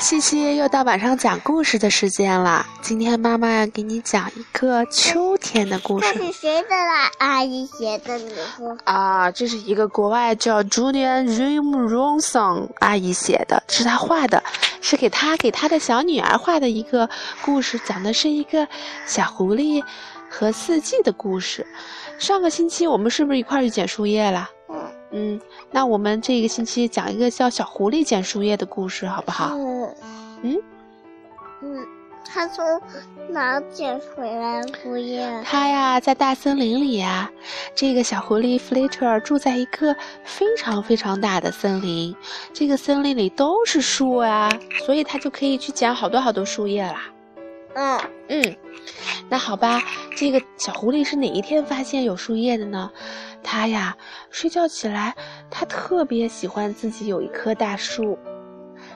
七七又到晚上讲故事的时间了。今天妈妈要给你讲一个秋天的故事。这是谁的啦？阿姨写的？你说啊，这是一个国外叫 Julian Rimronson 阿姨写的，是她画的，是给她给她的小女儿画的一个故事，讲的是一个小狐狸和四季的故事。上个星期我们是不是一块儿去捡树叶了？嗯嗯，那我们这个星期讲一个叫小狐狸捡树叶的故事，好不好？嗯嗯，嗯，他从哪捡回来树叶？他呀，在大森林里呀。这个小狐狸弗雷特尔住在一个非常非常大的森林，这个森林里都是树啊，所以它就可以去捡好多好多树叶啦。嗯嗯，那好吧，这个小狐狸是哪一天发现有树叶的呢？它呀，睡觉起来，它特别喜欢自己有一棵大树。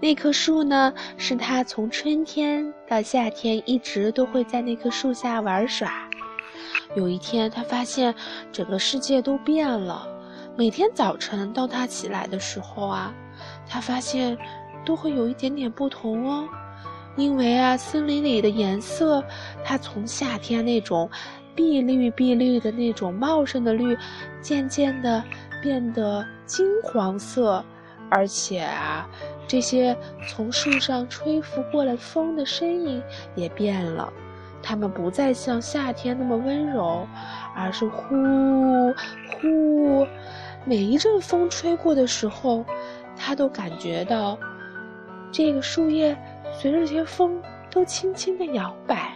那棵树呢，是它从春天到夏天一直都会在那棵树下玩耍。有一天，他发现整个世界都变了。每天早晨当他起来的时候啊，他发现都会有一点点不同哦。因为啊，森林里的颜色，它从夏天那种碧绿碧绿的那种茂盛的绿，渐渐的变得金黄色，而且啊，这些从树上吹拂过来风的声音也变了，它们不再像夏天那么温柔，而是呼呼，每一阵风吹过的时候，他都感觉到这个树叶。随着这些风都轻轻的摇摆，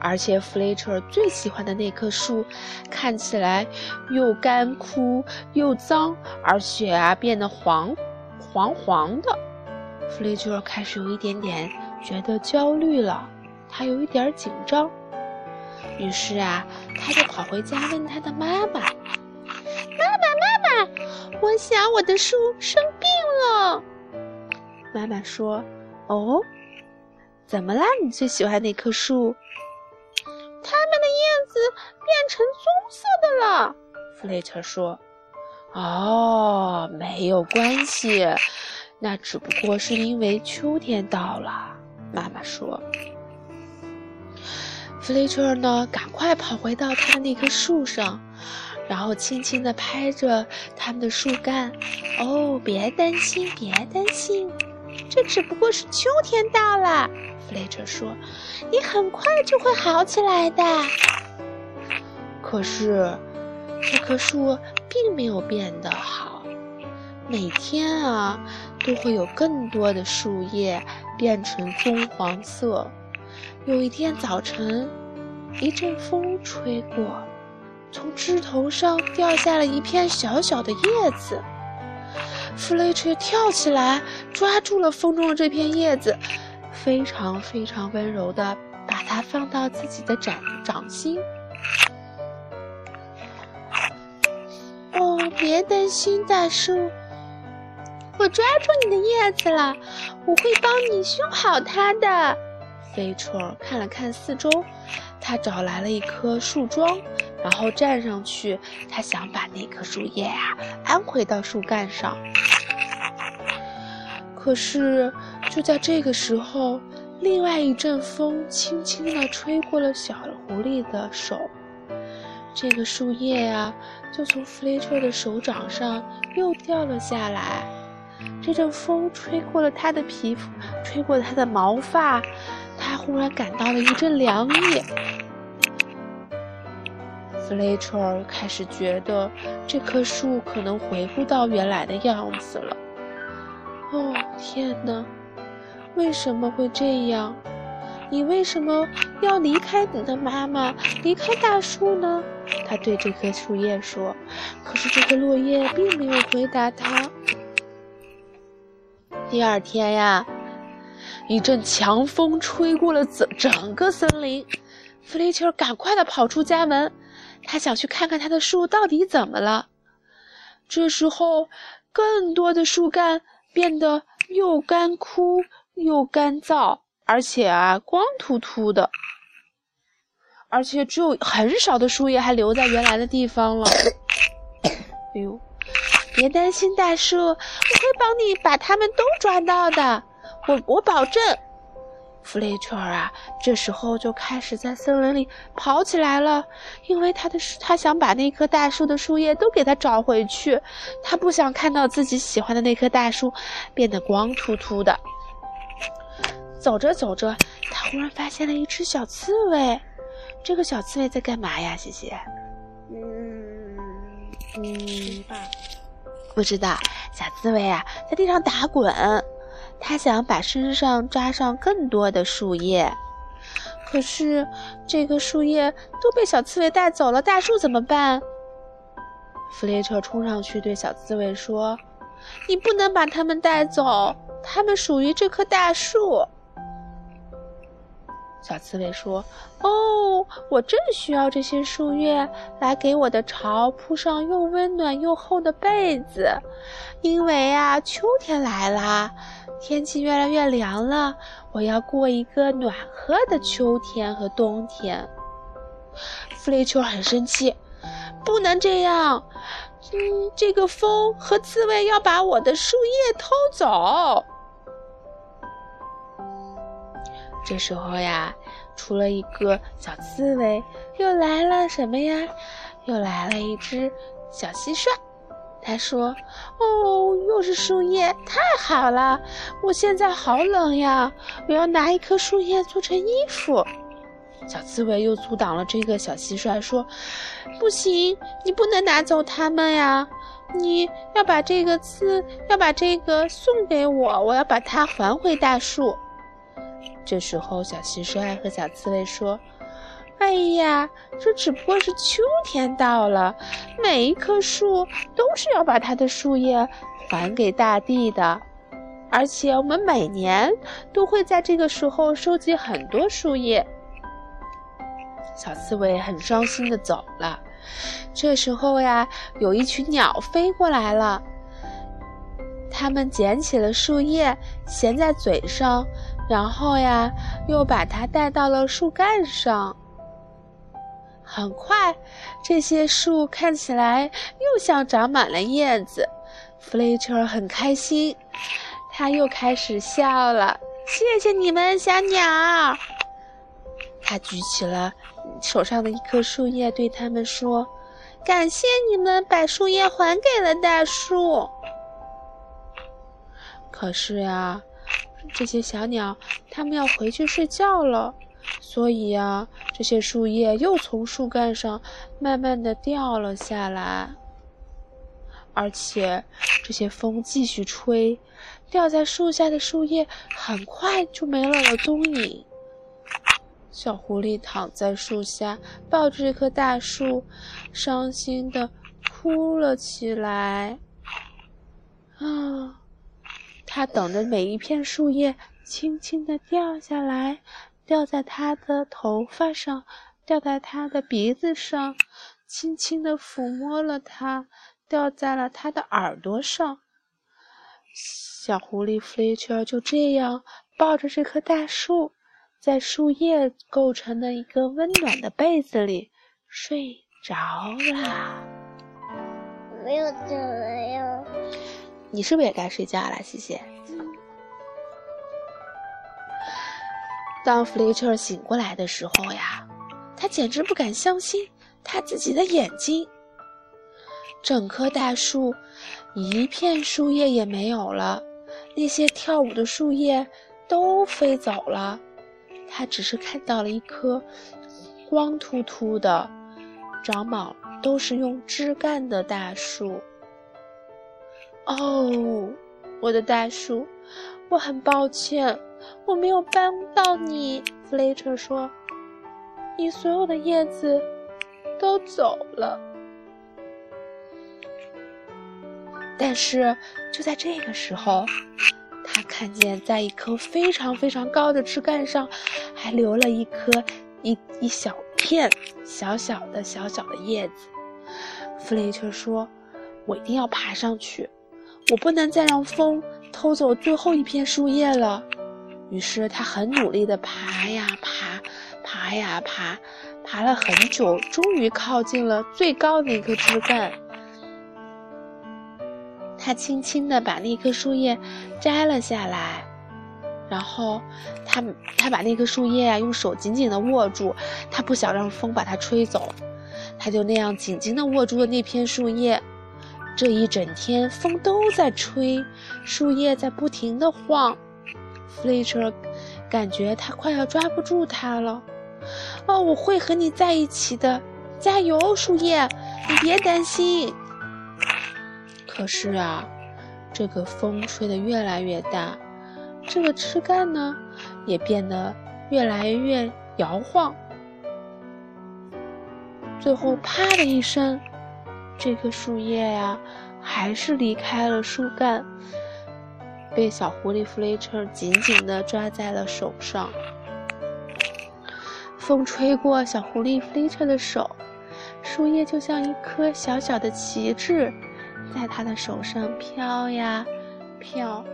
而且弗雷彻最喜欢的那棵树，看起来又干枯又脏，而且啊变得黄黄黄的。弗雷彻开始有一点点觉得焦虑了，他有一点紧张。于是啊，他就跑回家问他的妈妈：“妈妈，妈妈，我想我的树生病了。”妈妈说：“哦，怎么啦？你最喜欢那棵树？它们的叶子变成棕色的了。”弗雷特说：“哦，没有关系，那只不过是因为秋天到了。”妈妈说。弗雷特呢，赶快跑回到他的那棵树上，然后轻轻地拍着他们的树干。“哦，别担心，别担心。”这只不过是秋天到了，弗雷彻说：“你很快就会好起来的。”可是，这棵树并没有变得好。每天啊，都会有更多的树叶变成棕黄色。有一天早晨，一阵风吹过，从枝头上掉下了一片小小的叶子。弗雷彻跳起来，抓住了风中的这片叶子，非常非常温柔地把它放到自己的掌掌心。哦，别担心，大树，我抓住你的叶子了，我会帮你修好它的。弗雷彻看了看四周，他找来了一棵树桩，然后站上去，他想把那棵树叶啊安回到树干上。可是，就在这个时候，另外一阵风轻轻地吹过了小狐狸的手，这个树叶呀，就从弗雷彻的手掌上又掉了下来。这阵风吹过了他的皮肤，吹过他的毛发，忽然感到了一阵凉意。弗雷彻开始觉得这棵树可能回不到原来的样子了。哦，天哪！为什么会这样？你为什么要离开你的妈妈，离开大树呢？他对这棵树叶说。可是这个落叶并没有回答他。第二天呀，一阵强风吹过了整整个森林。弗雷切赶快的跑出家门，他想去看看他的树到底怎么了。这时候，更多的树干。变得又干枯又干燥，而且啊光秃秃的，而且只有很少的树叶还留在原来的地方了。哎呦，别担心，大树，我会帮你把它们都抓到的，我我保证。弗雷彻尔啊，这时候就开始在森林里跑起来了，因为他的他想把那棵大树的树叶都给他找回去，他不想看到自己喜欢的那棵大树变得光秃秃的。走着走着，他忽然发现了一只小刺猬。这个小刺猬在干嘛呀？谢谢。嗯嗯，不知道。小刺猬啊，在地上打滚。他想把身上扎上更多的树叶，可是这个树叶都被小刺猬带走了。大树怎么办？弗雷彻冲上去对小刺猬说：“你不能把它们带走，它们属于这棵大树。”小刺猬说：“哦，我正需要这些树叶来给我的巢铺上又温暖又厚的被子，因为啊，秋天来啦，天气越来越凉了，我要过一个暖和的秋天和冬天。”弗雷丘很生气：“不能这样！嗯，这个风和刺猬要把我的树叶偷走。”这时候呀，除了一个小刺猬，又来了什么呀？又来了一只小蟋蟀。他说：“哦，又是树叶，太好了！我现在好冷呀，我要拿一棵树叶做成衣服。”小刺猬又阻挡了这个小蟋蟀，说：“不行，你不能拿走它们呀！你要把这个刺，要把这个送给我，我要把它还回大树。”这时候，小蟋蟀和小刺猬说：“哎呀，这只不过是秋天到了，每一棵树都是要把它的树叶还给大地的，而且我们每年都会在这个时候收集很多树叶。”小刺猬很伤心的走了。这时候呀，有一群鸟飞过来了，它们捡起了树叶，衔在嘴上。然后呀，又把它带到了树干上。很快，这些树看起来又像长满了叶子。弗雷彻很开心，他又开始笑了。谢谢你们，小鸟。他举起了手上的一棵树叶，对他们说：“感谢你们把树叶还给了大树。”可是呀。这些小鸟，它们要回去睡觉了，所以呀，这些树叶又从树干上慢慢的掉了下来。而且，这些风继续吹，掉在树下的树叶很快就没了了踪影。小狐狸躺在树下，抱着这棵大树，伤心的哭了起来。啊！他等着每一片树叶轻轻地掉下来，掉在他的头发上，掉在他的鼻子上，轻轻地抚摸了它，掉在了他的耳朵上。小狐狸弗雷彻就这样抱着这棵大树，在树叶构成的一个温暖的被子里睡着了。没有怎么样。你是不是也该睡觉了，西西？当弗雷彻醒过来的时候呀，他简直不敢相信他自己的眼睛。整棵大树一片树叶也没有了，那些跳舞的树叶都飞走了，他只是看到了一棵光秃秃的、长满都是用枝干的大树。哦，我的大树，我很抱歉，我没有帮到你。弗雷彻说：“你所有的叶子都走了。”但是就在这个时候，他看见在一棵非常非常高的枝干上，还留了一颗一一小片小小的小小的叶子。弗雷彻说：“我一定要爬上去。”我不能再让风偷走最后一片树叶了。于是他很努力地爬呀爬，爬呀爬，爬了很久，终于靠近了最高的一个枝干。他轻轻地把那棵树叶摘了下来，然后他他把那棵树叶啊用手紧紧地握住，他不想让风把它吹走，他就那样紧紧地握住了那片树叶。这一整天风都在吹，树叶在不停地晃，弗雷彻感觉他快要抓不住它了。哦，我会和你在一起的，加油，树叶，你别担心。可是啊，这个风吹得越来越大，这个枝干呢也变得越来越摇晃，最后啪的一声。这棵树叶呀，还是离开了树干，被小狐狸弗雷彻紧紧地抓在了手上。风吹过小狐狸弗雷彻的手，树叶就像一颗小小的旗帜，在他的手上飘呀飘。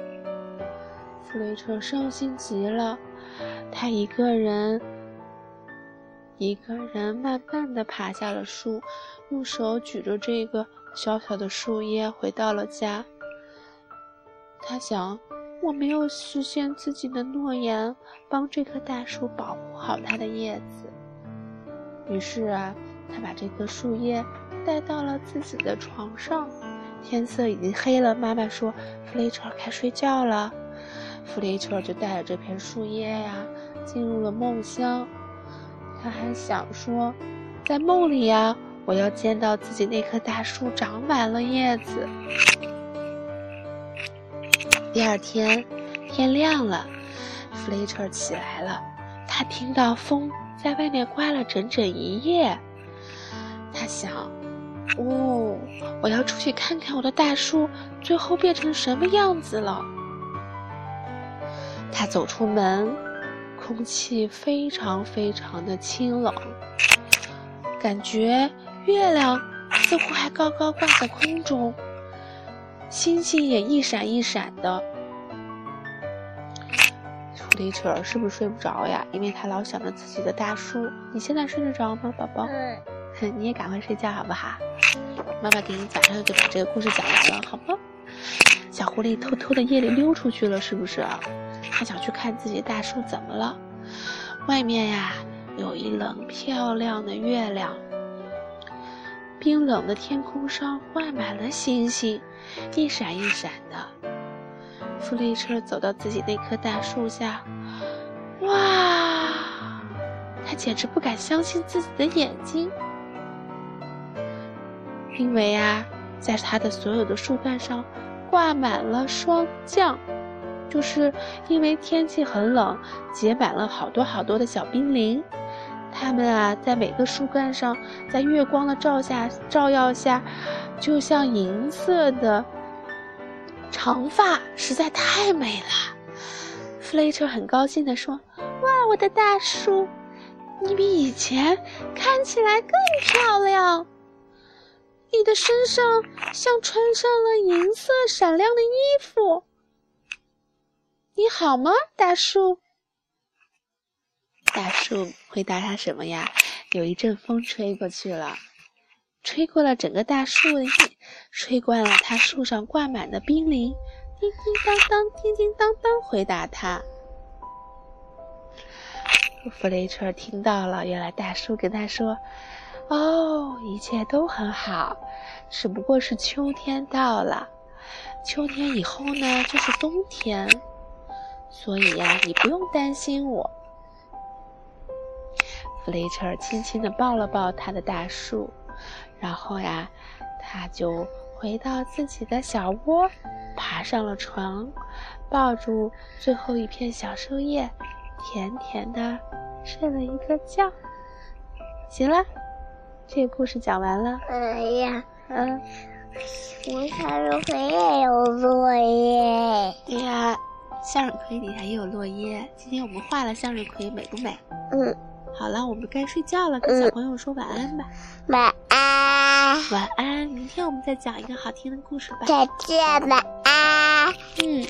弗雷彻伤心极了，他一个人。一个人慢慢地爬下了树，用手举着这个小小的树叶回到了家。他想，我没有实现自己的诺言，帮这棵大树保护好它的叶子。于是啊，他把这棵树叶带到了自己的床上。天色已经黑了，妈妈说：“弗雷彻该睡觉了。”弗雷彻就带着这片树叶呀，进入了梦乡。他还想说，在梦里呀，我要见到自己那棵大树长满了叶子。第二天，天亮了，弗雷彻起来了。他听到风在外面刮了整整一夜。他想，哦，我要出去看看我的大树最后变成什么样子了。他走出门。空气非常非常的清冷，感觉月亮似乎还高高挂在空中，星星也一闪一闪的。狐狸儿是不是睡不着呀？因为他老想着自己的大叔。你现在睡得着吗，宝宝？嗯。你也赶快睡觉好不好？妈妈给你早上就把这个故事讲完了，好吗？小狐狸偷偷的夜里溜出去了，是不是？他想去看自己大树怎么了？外面呀，有一冷漂亮的月亮。冰冷的天空上挂满了星星，一闪一闪的。弗利彻走到自己那棵大树下，哇！他简直不敢相信自己的眼睛，因为啊，在他的所有的树干上挂满了霜降。就是因为天气很冷，结满了好多好多的小冰凌，它们啊，在每个树干上，在月光的照下照耀下，就像银色的长发，实在太美了。弗雷彻很高兴地说：“哇，我的大树，你比以前看起来更漂亮，你的身上像穿上了银色闪亮的衣服。”你好吗，大树？大树回答他什么呀？有一阵风吹过去了，吹过了整个大树的叶，吹惯了它树上挂满的冰凌，叮叮当当，叮叮当当，回答他。弗雷彻听到了，原来大树跟他说：“哦，一切都很好，只不过是秋天到了，秋天以后呢，就是冬天。”所以呀，你不用担心我。弗雷彻轻轻地抱了抱他的大树，然后呀，他就回到自己的小窝，爬上了床，抱住最后一片小树叶，甜甜的睡了一个觉。行了，这个故事讲完了。哎呀，嗯，我向日葵也有作业。对呀。向日葵底下也有落叶。今天我们画了向日葵，美不美？嗯。好了，我们该睡觉了，跟小朋友说晚安吧。晚安。晚安。明天我们再讲一个好听的故事吧。再见，晚安。嗯。